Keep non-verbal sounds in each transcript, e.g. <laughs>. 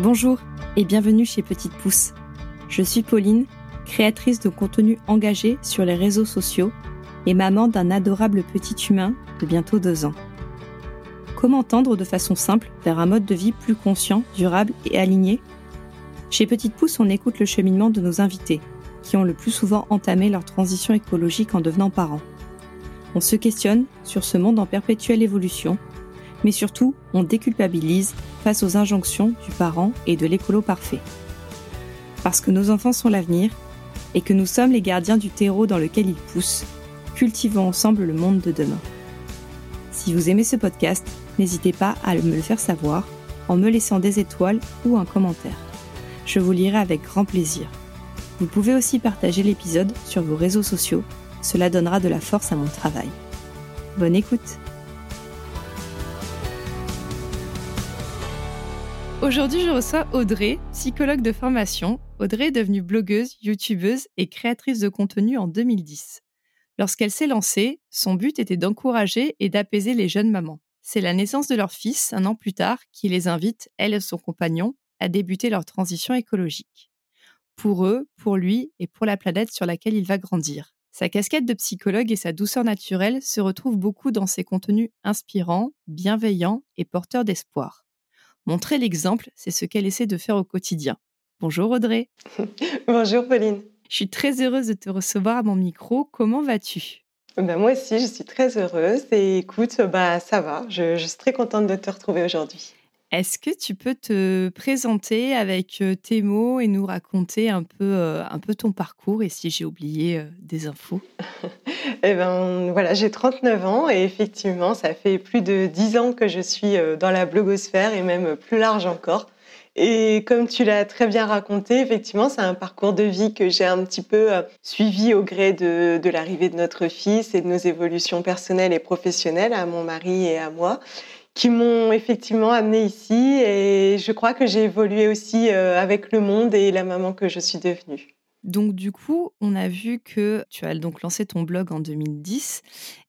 Bonjour et bienvenue chez Petite Pousse. Je suis Pauline, créatrice de contenu engagé sur les réseaux sociaux et maman d'un adorable petit humain de bientôt deux ans. Comment tendre de façon simple vers un mode de vie plus conscient, durable et aligné? Chez Petite Pousse, on écoute le cheminement de nos invités, qui ont le plus souvent entamé leur transition écologique en devenant parents. On se questionne sur ce monde en perpétuelle évolution, mais surtout, on déculpabilise face aux injonctions du parent et de l'écolo parfait. Parce que nos enfants sont l'avenir et que nous sommes les gardiens du terreau dans lequel ils poussent, cultivons ensemble le monde de demain. Si vous aimez ce podcast, n'hésitez pas à me le faire savoir en me laissant des étoiles ou un commentaire. Je vous lirai avec grand plaisir. Vous pouvez aussi partager l'épisode sur vos réseaux sociaux, cela donnera de la force à mon travail. Bonne écoute Aujourd'hui, je reçois Audrey, psychologue de formation. Audrey est devenue blogueuse, youtubeuse et créatrice de contenu en 2010. Lorsqu'elle s'est lancée, son but était d'encourager et d'apaiser les jeunes mamans. C'est la naissance de leur fils, un an plus tard, qui les invite, elle et son compagnon, à débuter leur transition écologique. Pour eux, pour lui et pour la planète sur laquelle il va grandir. Sa casquette de psychologue et sa douceur naturelle se retrouvent beaucoup dans ses contenus inspirants, bienveillants et porteurs d'espoir. Montrer l'exemple, c'est ce qu'elle essaie de faire au quotidien. Bonjour Audrey. <laughs> Bonjour Pauline. Je suis très heureuse de te recevoir à mon micro. Comment vas-tu? Ben moi aussi, je suis très heureuse et écoute, bah, ça va. Je, je suis très contente de te retrouver aujourd'hui. Est-ce que tu peux te présenter avec tes mots et nous raconter un peu, un peu ton parcours et si j'ai oublié des infos? <laughs> Eh ben voilà, j'ai 39 ans et effectivement, ça fait plus de 10 ans que je suis dans la blogosphère et même plus large encore. Et comme tu l'as très bien raconté, effectivement, c'est un parcours de vie que j'ai un petit peu suivi au gré de, de l'arrivée de notre fils et de nos évolutions personnelles et professionnelles à mon mari et à moi qui m'ont effectivement amené ici et je crois que j'ai évolué aussi euh, avec le monde et la maman que je suis devenue. Donc du coup, on a vu que tu as donc lancé ton blog en 2010.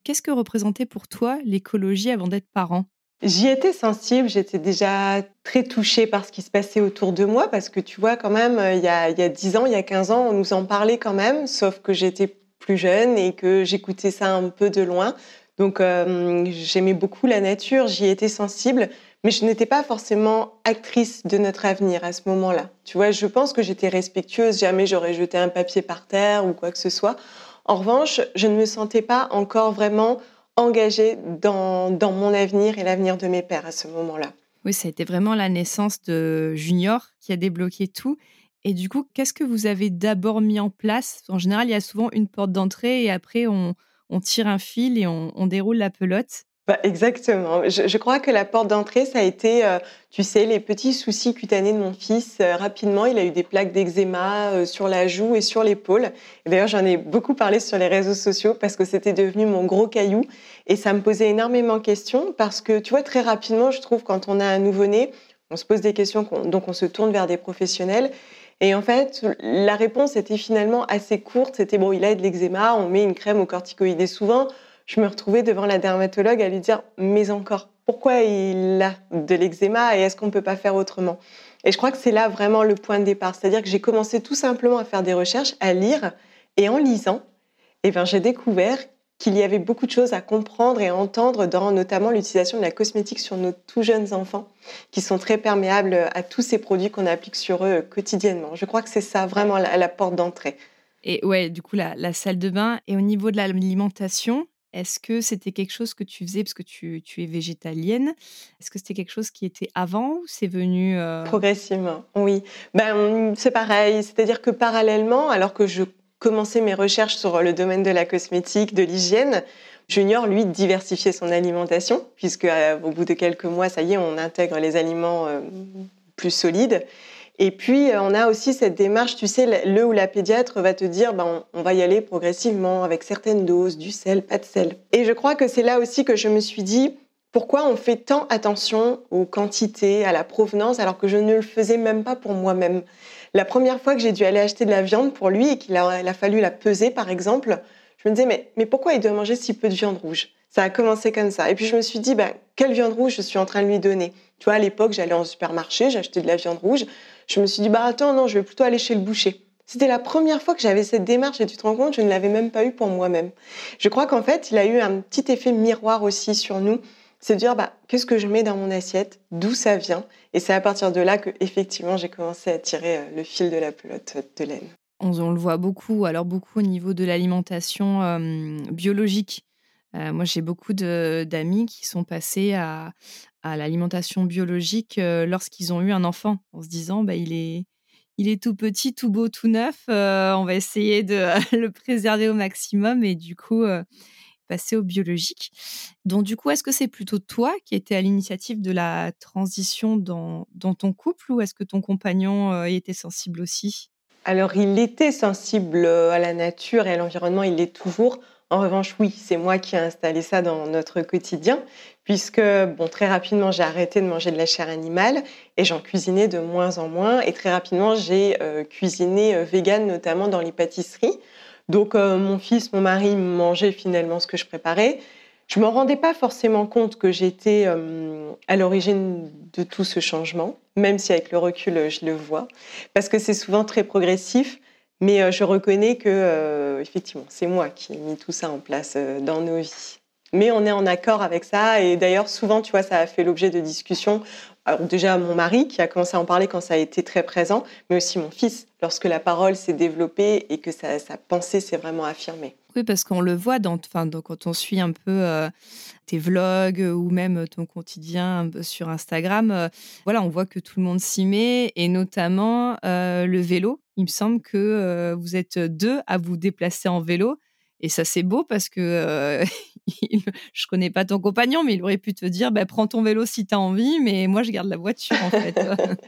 Qu'est-ce que représentait pour toi l'écologie avant d'être parent? J'y étais sensible, j'étais déjà très touchée par ce qui se passait autour de moi, parce que tu vois, quand même, il y a, il y a 10 ans, il y a 15 ans, on nous en parlait quand même, sauf que j'étais plus jeune et que j'écoutais ça un peu de loin. Donc euh, j'aimais beaucoup la nature, j'y étais sensible, mais je n'étais pas forcément actrice de notre avenir à ce moment-là. Tu vois, je pense que j'étais respectueuse, jamais j'aurais jeté un papier par terre ou quoi que ce soit. En revanche, je ne me sentais pas encore vraiment engagée dans, dans mon avenir et l'avenir de mes pères à ce moment-là. Oui, ça a été vraiment la naissance de Junior qui a débloqué tout. Et du coup, qu'est-ce que vous avez d'abord mis en place? En général, il y a souvent une porte d'entrée et après, on, on tire un fil et on, déroule la pelote. Bah, exactement. Je, crois que la porte d'entrée, ça a été, euh, tu sais, les petits soucis cutanés de mon fils. Euh, rapidement, il a eu des plaques d'eczéma euh, sur la joue et sur l'épaule. D'ailleurs, j'en ai beaucoup parlé sur les réseaux sociaux parce que c'était devenu mon gros caillou et ça me posait énormément de questions parce que, tu vois, très rapidement, je trouve, quand on a un nouveau-né, on se pose des questions, donc on se tourne vers des professionnels. Et en fait, la réponse était finalement assez courte. C'était bon, il a de l'eczéma, on met une crème au corticoïdes. Et souvent, je me retrouvais devant la dermatologue à lui dire, mais encore, pourquoi il a de l'eczéma et est-ce qu'on ne peut pas faire autrement? Et je crois que c'est là vraiment le point de départ. C'est-à-dire que j'ai commencé tout simplement à faire des recherches, à lire. Et en lisant, eh ben, j'ai découvert qu'il y avait beaucoup de choses à comprendre et à entendre dans notamment l'utilisation de la cosmétique sur nos tout jeunes enfants, qui sont très perméables à tous ces produits qu'on applique sur eux quotidiennement. Je crois que c'est ça vraiment la, porte d'entrée. Et ouais, du coup, la, salle de bain. Et au niveau de l'alimentation, est-ce que c'était quelque chose que tu faisais parce que tu, es végétalienne? Est-ce que c'était quelque chose qui était avant ou c'est venu euh progressivement Oui, ben c'est pareil. C'est-à-dire que parallèlement, alors que je commencé mes recherches sur le domaine de la cosmétique, de l'hygiène, Junior, lui, diversifiait son alimentation, puisque euh, au bout de quelques mois, ça y est, on intègre les aliments euh, plus solides. Et puis, euh, on a aussi cette démarche, tu sais, le ou la pédiatre va te dire, ben, on, va y aller progressivement, avec certaines doses, du sel, pas de sel. Et je crois que c'est là aussi que je me suis dit, pourquoi on fait tant attention aux quantités, à la provenance, alors que je ne le faisais même pas pour moi-même la première fois que j'ai dû aller acheter de la viande pour lui et qu'il a, fallu la peser, par exemple, je me disais, mais, pourquoi il doit manger si peu de viande rouge? Ça a commencé comme ça. Et puis je me suis dit, bah, quelle viande rouge je suis en train de lui donner? Tu vois, à l'époque, j'allais en supermarché, j'achetais de la viande rouge. Je me suis dit, bah attends, non, je vais plutôt aller chez le boucher. C'était la première fois que j'avais cette démarche et tu te rends compte, je ne l'avais même pas eu pour moi-même. Je crois qu'en fait, il a eu un petit effet miroir aussi sur nous. C'est de dire, bah, qu'est-ce que je mets dans mon assiette, d'où ça vient? Et c'est à partir de là que, effectivement, j'ai commencé à tirer euh, le fil de la pelote de laine. On, le voit beaucoup, alors beaucoup au niveau de l'alimentation euh, biologique. Euh, moi, j'ai beaucoup d'amis qui sont passés à, l'alimentation biologique lorsqu'ils ont eu un enfant, en se disant, bah, il est, il est tout petit, tout beau, tout neuf. Euh, on va essayer de <laughs> le préserver au maximum et du coup euh, passer au biologique. Donc du coup, est-ce que c'est plutôt toi qui étais à l'initiative de la transition dans, ton couple ou est-ce que ton compagnon euh, était sensible aussi? Alors il était sensible à la nature et à l'environnement, il l'est toujours. En revanche, oui, c'est moi qui ai installé ça dans notre quotidien, puisque bon, très rapidement, j'ai arrêté de manger de la chair animale et j'en cuisinais de moins en moins. Et très rapidement, j'ai euh, cuisiné euh, vegan, notamment dans les pâtisseries. Donc, euh, mon fils, mon mari mangeaient finalement ce que je préparais. Je ne me rendais pas forcément compte que j'étais à l'origine de tout ce changement, même si avec le recul, je le vois, parce que c'est souvent très progressif. Mais euh, je reconnais que, euh, effectivement, c'est moi qui ai mis tout ça en place euh, dans nos vies. Mais on est en accord avec ça. Et d'ailleurs, souvent, tu vois, ça a fait l'objet de discussions. Déjà, mon mari, qui a commencé à en parler quand ça a été très présent, mais aussi mon fils, lorsque la parole s'est développée et que sa, pensée s'est vraiment affirmée. Oui, parce qu'on le voit dans, enfin, quand on suit un peu tes vlogs ou même ton quotidien sur Instagram. voilà, on voit que tout le monde s'y met et notamment le vélo. Il me semble que vous êtes deux à vous déplacer en vélo. Et ça, c'est beau parce que euh, <laughs> je connais pas ton compagnon, mais il aurait pu te dire bah, prends ton vélo si tu as envie, mais moi, je garde la voiture en fait.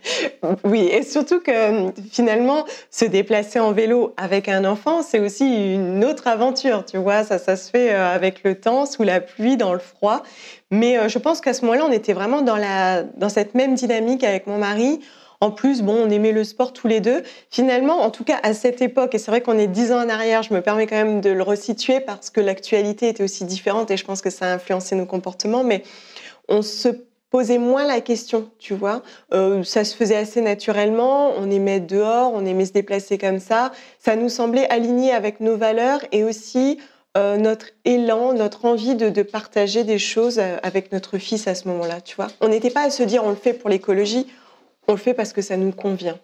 <laughs> oui, et surtout que finalement, se déplacer en vélo avec un enfant, c'est aussi une autre aventure. Tu vois, ça, ça se fait avec le temps, sous la pluie, dans le froid. Mais je pense qu'à ce moment-là, on était vraiment dans, la, dans cette même dynamique avec mon mari. En plus, bon, on aimait le sport tous les deux. Finalement, en tout cas à cette époque, et c'est vrai qu'on est dix ans en arrière, je me permets quand même de le resituer parce que l'actualité était aussi différente et je pense que ça a influencé nos comportements, mais on se posait moins la question, tu vois. Euh, ça se faisait assez naturellement, on aimait dehors, on aimait se déplacer comme ça. Ça nous semblait aligné avec nos valeurs et aussi euh, notre élan, notre envie de, de, partager des choses euh, avec notre fils à ce moment-là, tu vois. On n'était pas à se dire on le fait pour l'écologie, on le fait parce que ça nous convient.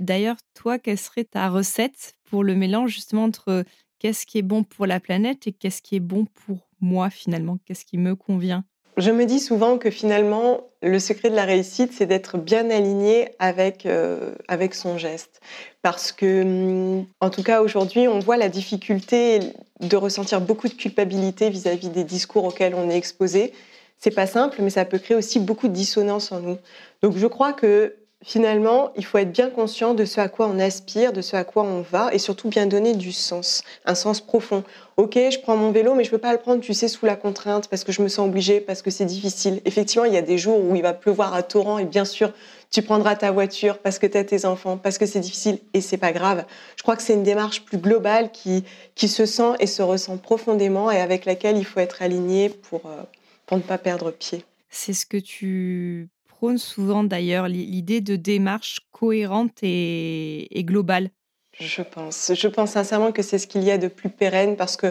D'ailleurs, toi, quelle serait ta recette pour le mélange justement entre qu'est-ce qui est bon pour la planète et qu'est-ce qui est bon pour moi finalement? Qu'est-ce qui me convient? Je me dis souvent que finalement, le secret de la réussite, c'est d'être bien aligné avec, euh, avec son geste. Parce que, hum, en tout cas, aujourd'hui, on voit la difficulté de ressentir beaucoup de culpabilité vis-à-vis -vis des discours auxquels on est exposé. C'est pas simple, mais ça peut créer aussi beaucoup de dissonance en nous. Donc, je crois que finalement, il faut être bien conscient de ce à quoi on aspire, de ce à quoi on va, et surtout bien donner du sens, un sens profond. Ok, je prends mon vélo, mais je ne veux pas le prendre, tu sais, sous la contrainte, parce que je me sens obligée, parce que c'est difficile. Effectivement, il y a des jours où il va pleuvoir à torrent, et bien sûr, tu prendras ta voiture parce que tu as tes enfants, parce que c'est difficile, et c'est pas grave. Je crois que c'est une démarche plus globale qui, qui se sent et se ressent profondément, et avec laquelle il faut être aligné pour, euh, pour ne pas perdre pied. C'est ce que tu souvent d'ailleurs, l'idée de démarche cohérente et, globale. Je pense. Je pense sincèrement que c'est ce qu'il y a de plus pérenne parce que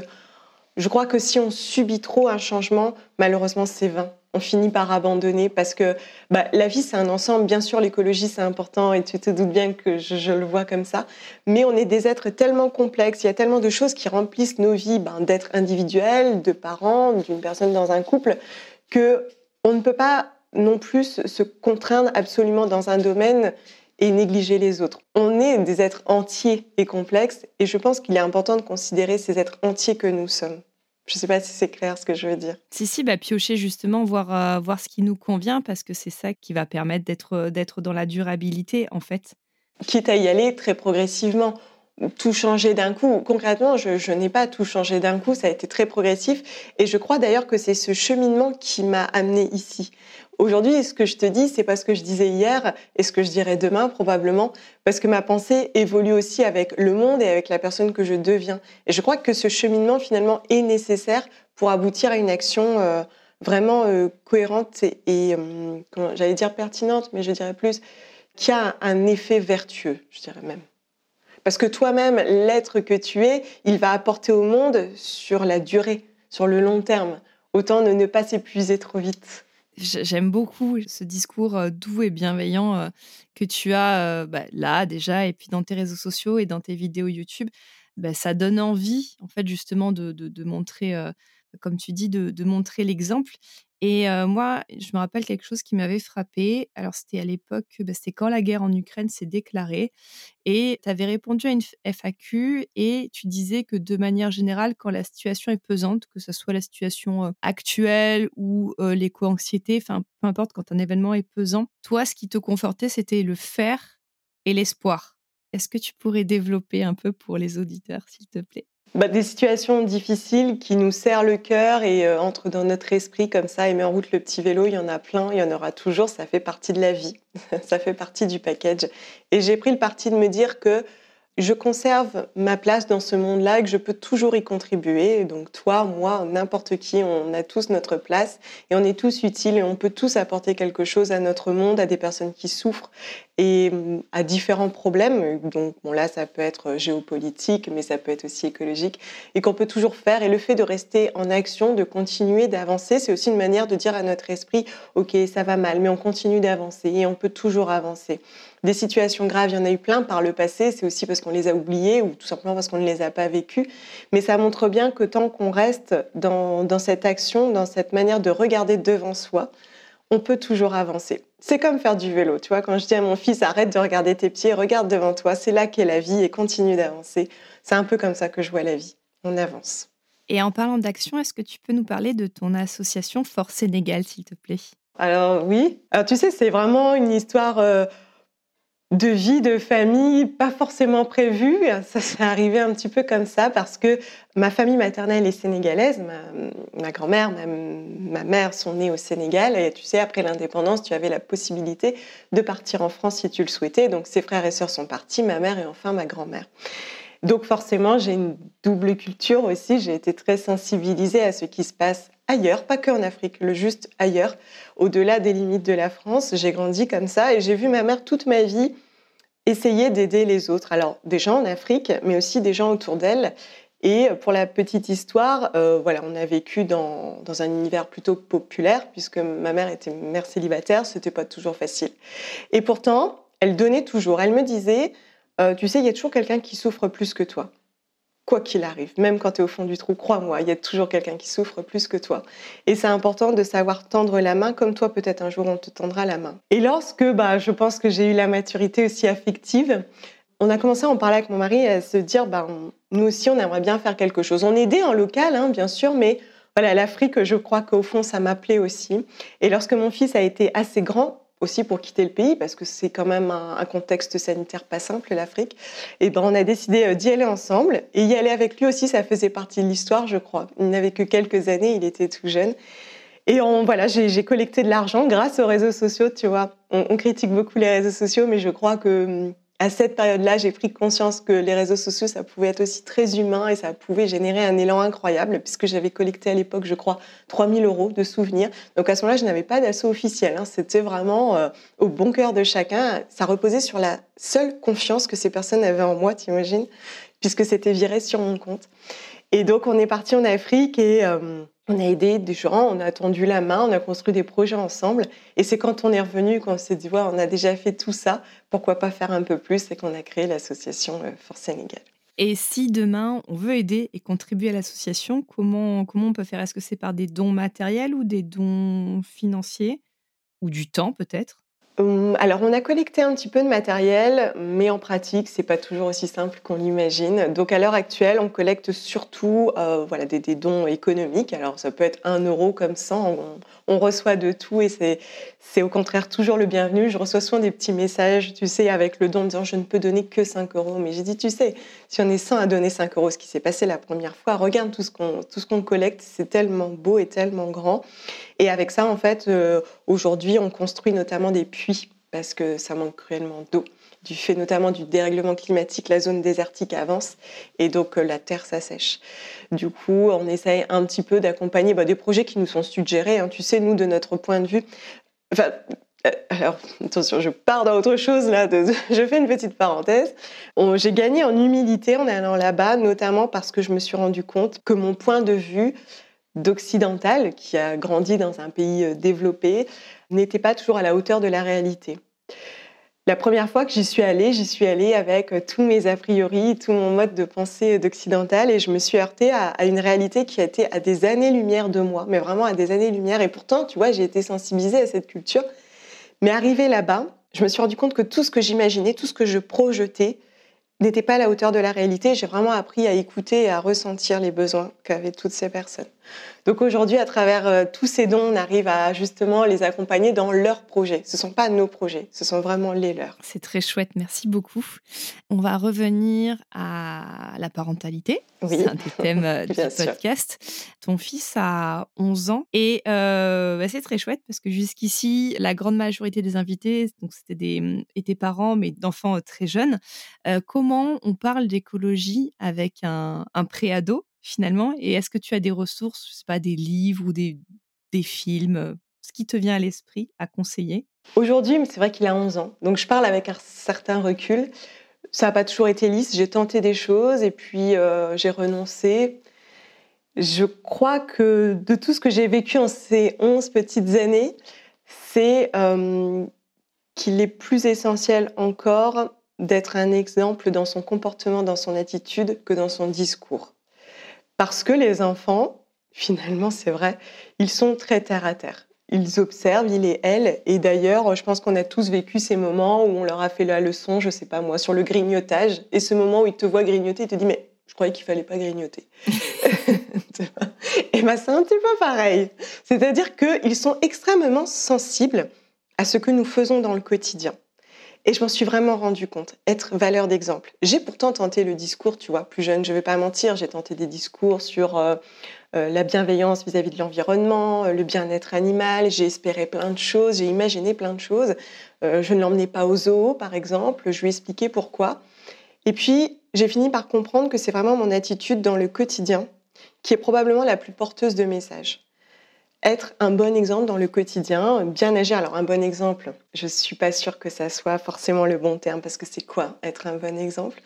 je crois que si on subit trop un changement, malheureusement, c'est vain. On finit par abandonner parce que bah, la vie, c'est un ensemble. Bien sûr, l'écologie, c'est important et tu te doutes bien que je, le vois comme ça. Mais on est des êtres tellement complexes. Il y a tellement de choses qui remplissent nos vies ben, d'êtres individuels, de parents, d'une personne dans un couple, que on ne peut pas non plus se contraindre absolument dans un domaine et négliger les autres. On est des êtres entiers et complexes et je pense qu'il est important de considérer ces êtres entiers que nous sommes. Je ne sais pas si c'est clair ce que je veux dire. Si, si, bah, piocher justement, voir, euh, voir ce qui nous convient parce que c'est ça qui va permettre d'être, d'être dans la durabilité en fait. Quitte à y aller très progressivement. Tout changé d'un coup. Concrètement, je, n'ai pas tout changé d'un coup, ça a été très progressif. Et je crois d'ailleurs que c'est ce cheminement qui m'a amené ici. Aujourd'hui, ce que je te dis, c'est pas ce que je disais hier et ce que je dirai demain probablement, parce que ma pensée évolue aussi avec le monde et avec la personne que je deviens. Et je crois que ce cheminement finalement est nécessaire pour aboutir à une action euh, vraiment euh, cohérente et, euh, j'allais dire pertinente, mais je dirais plus qui a un effet vertueux, je dirais même. Parce que toi-même, l'être que tu es, il va apporter au monde sur la durée, sur le long terme. Autant de ne pas s'épuiser trop vite. J'aime beaucoup ce discours euh, doux et bienveillant euh, que tu as euh, bah, là déjà et puis dans tes réseaux sociaux et dans tes vidéos YouTube. Bah, ça donne envie en fait justement de, montrer, comme tu dis, de montrer l'exemple. Et moi, je me rappelle quelque chose qui m'avait frappé. Alors, c'était à l'époque, bah, c'était quand la guerre en Ukraine s'est déclarée. Et tu avais répondu à une FAQ et tu disais que de manière générale, quand la situation est pesante, que ce soit la situation actuelle ou l'éco-anxiété, enfin, peu importe, quand un événement est pesant, toi, ce qui te confortait, c'était le faire et l'espoir. Est-ce que tu pourrais développer un peu pour les auditeurs, s'il te plaît? Bah, des situations difficiles qui nous serrent le cœur et euh, entrent dans notre esprit comme ça et met en route le petit vélo. Il y en a plein, il y en aura toujours. Ça fait partie de la vie, <laughs> ça fait partie du package. Et j'ai pris le parti de me dire que je conserve ma place dans ce monde-là et que je peux toujours y contribuer. Donc toi, moi, n'importe qui, on a tous notre place et on est tous utiles et on peut tous apporter quelque chose à notre monde, à des personnes qui souffrent et à différents problèmes. Donc bon, là, ça peut être géopolitique, mais ça peut être aussi écologique et qu'on peut toujours faire. Et le fait de rester en action, de continuer d'avancer, c'est aussi une manière de dire à notre esprit, OK, ça va mal, mais on continue d'avancer et on peut toujours avancer. Des situations graves, il y en a eu plein par le passé, c'est aussi parce qu'on les a oubliées ou tout simplement parce qu'on ne les a pas vécues. Mais ça montre bien que tant qu'on reste dans, dans cette action, dans cette manière de regarder devant soi, on peut toujours avancer. C'est comme faire du vélo, tu vois, quand je dis à mon fils arrête de regarder tes pieds, regarde devant toi, c'est là qu'est la vie et continue d'avancer. C'est un peu comme ça que je vois la vie. On avance. Et en parlant d'action, est-ce que tu peux nous parler de ton association Force Sénégal, s'il te plaît? Alors oui, alors tu sais, c'est vraiment une histoire euh, de vie, de famille, pas forcément prévu. Ça s'est arrivé un petit peu comme ça parce que ma famille maternelle est sénégalaise. Ma, grand-mère, ma, mère sont nées au Sénégal. Et tu sais, après l'indépendance, tu avais la possibilité de partir en France si tu le souhaitais. Donc ses frères et sœurs sont partis, ma mère et enfin ma grand-mère. Donc forcément, j'ai une double culture aussi. J'ai été très sensibilisée à ce qui se passe ailleurs, pas que en Afrique, le juste ailleurs, au-delà des limites de la France. J'ai grandi comme ça et j'ai vu ma mère toute ma vie essayer d'aider les autres. Alors des gens en Afrique, mais aussi des gens autour d'elle. Et pour la petite histoire, euh, voilà, on a vécu dans, dans, un univers plutôt populaire, puisque ma mère était mère célibataire, c'était pas toujours facile. Et pourtant, elle donnait toujours. Elle me disait, euh, tu sais, il y a toujours quelqu'un qui souffre plus que toi quoi qu'il arrive, même quand tu es au fond du trou, crois-moi, il y a toujours quelqu'un qui souffre plus que toi. Et c'est important de savoir tendre la main, comme toi peut-être un jour on te tendra la main. Et lorsque bah, je pense que j'ai eu la maturité aussi affective, on a commencé à en parler avec mon mari, à se dire, bah, nous aussi on aimerait bien faire quelque chose. On aidait en local, hein, bien sûr, mais voilà, l'Afrique, je crois qu'au fond, ça m'appelait aussi. Et lorsque mon fils a été assez grand, aussi pour quitter le pays parce que c'est quand même un, contexte sanitaire pas simple l'Afrique. Et ben on a décidé euh, d'y aller ensemble et y aller avec lui aussi ça faisait partie de l'histoire je crois. Il n'avait que quelques années, il était tout jeune. Et on, voilà, j'ai collecté de l'argent grâce aux réseaux sociaux, tu vois. On, on, critique beaucoup les réseaux sociaux, mais je crois que hum, à cette période-là, j'ai pris conscience que les réseaux sociaux, ça pouvait être aussi très humain et ça pouvait générer un élan incroyable, puisque j'avais collecté à l'époque, je crois, 3000 euros de souvenirs. Donc à ce moment-là, je n'avais pas d'assaut officiel. Hein. C'était vraiment euh, au bon cœur de chacun. Ça reposait sur la seule confiance que ces personnes avaient en moi, t'imagines, puisque c'était viré sur mon compte. Et donc on est parti en Afrique et... Euh, on a aidé des gens, on a tendu la main, on a construit des projets ensemble. Et c'est quand on est revenu qu'on s'est dit, on a déjà fait tout ça, pourquoi pas faire un peu plus Et qu'on a créé l'association euh, Force Sénégal. Et si demain on veut aider et contribuer à l'association, comment, comment on peut faire? Est-ce que c'est par des dons matériels ou des dons financiers? Ou du temps peut-être? Alors, on a collecté un petit peu de matériel, mais en pratique, c'est pas toujours aussi simple qu'on l'imagine. Donc, à l'heure actuelle, on collecte surtout euh, voilà, des, dons économiques. Alors, ça peut être un euro comme ça. On, reçoit de tout et c'est au contraire toujours le bienvenu. Je reçois souvent des petits messages, tu sais, avec le don, en disant je ne peux donner que 5 euros. Mais j'ai dit, tu sais, si on est 100 à donner 5 euros, ce qui s'est passé la première fois, regarde tout ce qu'on collecte, c'est tellement beau et tellement grand. Et avec ça, en fait, euh, aujourd'hui, on construit notamment des puits parce que ça manque cruellement d'eau. Du fait notamment du dérèglement climatique, la zone désertique avance et donc euh, la terre s'assèche. Du coup, on essaye un petit peu d'accompagner bah, des projets qui nous sont suggérés. Hein. Tu sais, nous, de notre point de vue, euh, alors, attention, je pars dans autre chose là. <laughs> je fais une petite parenthèse. J'ai gagné en humilité en allant là-bas, notamment parce que je me suis rendu compte que mon point de vue d'occidental, qui a grandi dans un pays euh, développé, n'était pas toujours à la hauteur de la réalité. La première fois que j'y suis allée, j'y suis allée avec euh, tous mes a priori, tout mon mode de pensée d'occidental, et je me suis heurtée à, une réalité qui été à des années-lumière de moi, mais vraiment à des années-lumière. Et pourtant, tu vois, j'ai été sensibilisée à cette culture. Mais arrivée là-bas, je me suis rendu compte que tout ce que j'imaginais, tout ce que je projetais, n'était pas à la hauteur de la réalité. J'ai vraiment appris à écouter et à ressentir les besoins qu'avaient toutes ces personnes. Donc aujourd'hui, à travers euh, tous ces dons, on arrive à justement les accompagner dans leurs projets. Ce ne sont pas nos projets, ce sont vraiment les leurs. C'est très chouette, merci beaucoup. On va revenir à la parentalité. Oui. C'est un des thèmes euh, <laughs> du podcast. Ton fils a 11 ans et euh, bah, c'est très chouette parce que jusqu'ici, la grande majorité des invités, donc c'était des mm, étaient parents mais d'enfants très jeunes. comment on parle d'écologie avec un, un préado? Finalement Et est-ce que tu as des ressources, je pas, des livres ou des, des films, ce qui te vient à l'esprit à conseiller? Aujourd'hui, c'est vrai qu'il a 11 ans, donc je parle avec un certain recul. Ça n'a pas toujours été lisse, j'ai tenté des choses et puis j'ai renoncé. Je crois que de tout ce que j'ai vécu en ces 11 petites années, c'est qu'il est plus essentiel encore d'être un exemple dans son comportement, dans son attitude, que dans son discours. Parce que les enfants, finalement, c'est vrai, ils sont très terre à terre. Ils observent, il et elle. Et d'ailleurs, je pense qu'on a tous vécu ces moments où on leur a fait la leçon, je sais pas moi, sur le grignotage. Et ce moment où ils te voient grignoter, ils te disent, mais je croyais qu'il fallait pas grignoter. <laughs> et ben, c'est un petit peu pareil. C'est-à-dire qu'ils sont extrêmement sensibles à ce que nous faisons dans le quotidien. Et je m'en suis vraiment rendu compte, être valeur d'exemple. J'ai pourtant tenté le discours, tu vois, plus jeune, je ne vais pas mentir, j'ai tenté des discours sur euh, euh, la bienveillance vis-à-vis de l'environnement, euh, le bien-être animal, j'ai espéré plein de choses, j'ai imaginé plein de choses. je ne l'emmenais pas au zoo, par exemple, je lui ai expliqué pourquoi. Et puis, j'ai fini par comprendre que c'est vraiment mon attitude dans le quotidien qui est probablement la plus porteuse de messages être un bon exemple dans le quotidien, bien agir. Alors un bon exemple, je suis pas sûre que ça soit forcément le bon terme parce que c'est quoi être un bon exemple?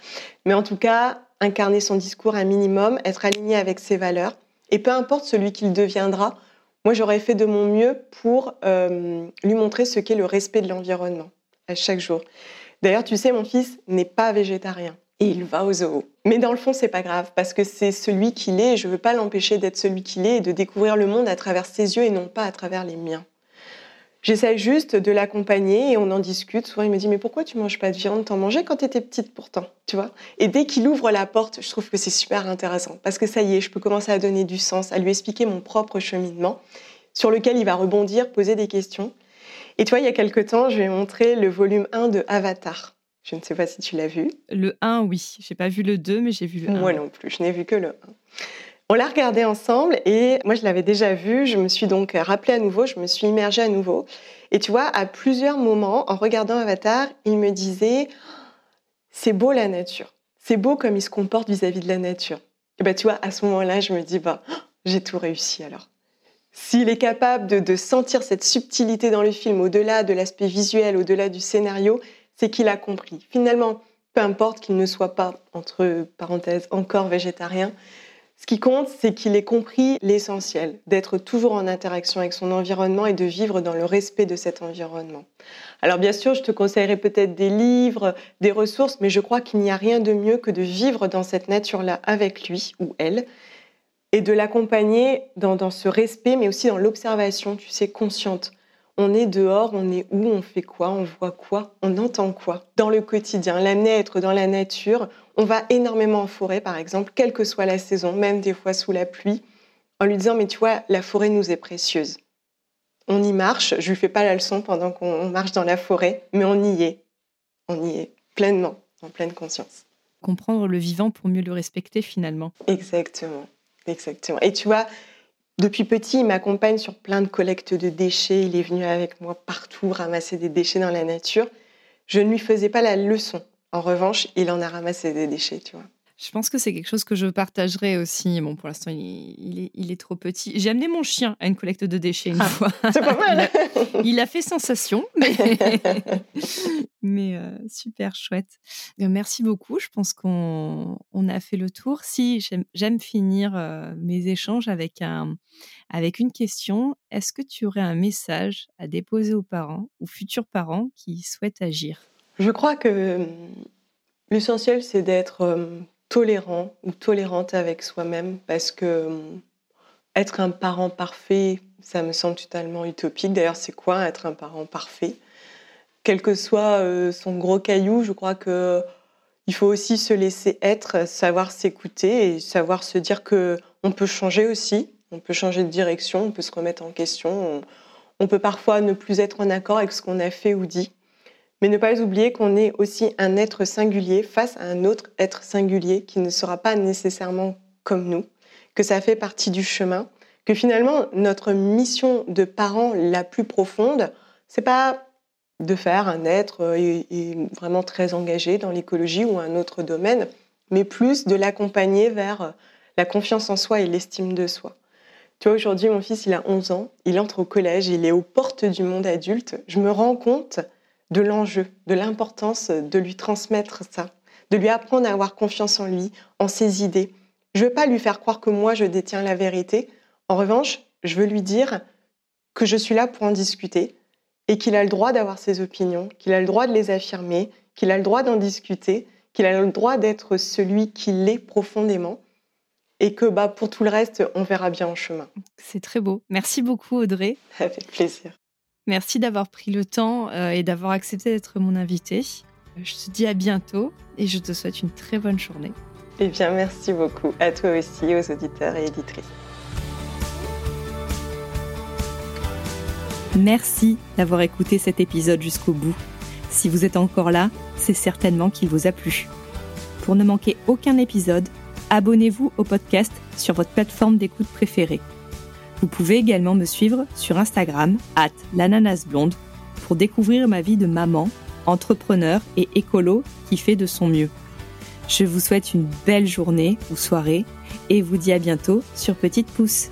Mais en tout cas, incarner son discours un minimum, être aligné avec ses valeurs et peu importe celui qu'il deviendra, moi j'aurais fait de mon mieux pour euh, lui montrer ce qu'est le respect de l'environnement à chaque jour. D'ailleurs, tu sais, mon fils n'est pas végétarien et il va au zoo. Mais dans le fond, c'est pas grave parce que c'est celui qu'il est et je veux pas l'empêcher d'être celui qu'il est et de découvrir le monde à travers ses yeux et non pas à travers les miens. J'essaie juste de l'accompagner et on en discute. Souvent, il me dit Mais pourquoi tu manges pas de viande? T'en mangeais quand tu étais petite pourtant, tu vois? Et dès qu'il ouvre la porte, je trouve que c'est super intéressant parce que ça y est, je peux commencer à donner du sens, à lui expliquer mon propre cheminement sur lequel il va rebondir, poser des questions. Et toi, il y a quelque temps, je lui ai montré le volume 1 de Avatar. Je ne sais pas si tu l'as vu. Le 1, oui. J'ai pas vu le 2, mais j'ai vu le 1. Moi non plus, je n'ai vu que le 1. On l'a regardé ensemble et moi je l'avais déjà vu, je me suis donc rappelé à nouveau, je me suis immergée à nouveau. Et tu vois, à plusieurs moments, en regardant Avatar, il me disait c'est beau la nature, c'est beau comme il se comporte vis-à-vis de la nature. Et bah tu vois, à ce moment-là, je me dis bah j'ai tout réussi alors. S'il est capable de, de sentir cette subtilité dans le film, au-delà de l'aspect visuel, au-delà du scénario, c'est qu'il a compris. Finalement, peu importe qu'il ne soit pas, entre parenthèses, encore végétarien, ce qui compte, c'est qu'il ait compris l'essentiel, d'être toujours en interaction avec son environnement et de vivre dans le respect de cet environnement. Alors bien sûr, je te conseillerais peut-être des livres, des ressources, mais je crois qu'il n'y a rien de mieux que de vivre dans cette nature-là avec lui ou elle et de l'accompagner dans, dans, ce respect, mais aussi dans l'observation, tu sais, consciente on est dehors, on est où, on fait quoi, on voit quoi, on entend quoi dans le quotidien. L'amener à être dans la nature, on va énormément en forêt par exemple, quelle que soit la saison, même des fois sous la pluie, en lui disant mais tu vois, la forêt nous est précieuse. On y marche, je lui fais pas la leçon pendant qu'on marche dans la forêt, mais on y est. On y est pleinement, en pleine conscience. Comprendre le vivant pour mieux le respecter finalement. Exactement, exactement. Et tu vois, depuis petit, il m'accompagne sur plein de collectes de déchets. Il est venu avec moi partout ramasser des déchets dans la nature. Je ne lui faisais pas la leçon. En revanche, il en a ramassé des déchets, tu vois. Je pense que c'est quelque chose que je partagerai aussi. Bon, pour l'instant, il, est, trop petit. J'ai amené mon chien à une collecte de déchets une ah, fois. <laughs> C'est pas <laughs> mal. il, a, fait sensation, <laughs> mais, euh, super chouette. Euh, merci beaucoup. Je pense qu'on a fait le tour. Si j'aime finir euh, mes échanges avec, un, avec une question, est-ce que tu aurais un message à déposer aux parents ou futurs parents qui souhaitent agir? Je crois que l'essentiel, c'est d'être tolérant ou tolérante avec soi-même parce que euh, être un parent parfait, ça me semble totalement utopique. D'ailleurs, c'est quoi être un parent parfait? Quel que soit euh, son gros caillou, je crois que il faut aussi se laisser être, savoir s'écouter et savoir se dire que on peut changer aussi, on peut changer de direction, on peut se remettre en question, on peut parfois ne plus être en accord avec ce qu'on a fait ou dit. Mais ne pas oublier qu'on est aussi un être singulier face à un autre être singulier qui ne sera pas nécessairement comme nous, que ça fait partie du chemin, que finalement notre mission de parent la plus profonde, c'est pas de faire un être euh, vraiment très engagé dans l'écologie ou un autre domaine, mais plus de l'accompagner vers la confiance en soi et l'estime de soi. Tu vois, aujourd'hui, mon fils, il a 11 ans, il entre au collège, il est aux portes du monde adulte. Je me rends compte de l'enjeu, de l'importance de lui transmettre ça, de lui apprendre à avoir confiance en lui, en ses idées. Je ne veux pas lui faire croire que moi, je détiens la vérité. En revanche, je veux lui dire que je suis là pour en discuter et qu'il a le droit d'avoir ses opinions, qu'il a le droit de les affirmer, qu'il a le droit d'en discuter, qu'il a le droit d'être celui qu'il est profondément et que bah, pour tout le reste, on verra bien en chemin. C'est très beau. Merci beaucoup, Audrey. Avec plaisir. Merci d'avoir pris le temps euh, et d'avoir accepté d'être mon invité. Je te dis à bientôt et je te souhaite une très bonne journée. Eh bien, merci beaucoup à toi aussi, aux auditeurs et éditrices. Merci d'avoir écouté cet épisode jusqu'au bout. Si vous êtes encore là, c'est certainement qu'il vous a plu. Pour ne manquer aucun épisode, abonnez-vous au podcast sur votre plateforme d'écoute préférée. Vous pouvez également me suivre sur Instagram, at l'ananasblonde, pour découvrir ma vie de maman, entrepreneur et écolo qui fait de son mieux. Je vous souhaite une belle journée ou soirée et vous dis à bientôt sur Petite Pouce.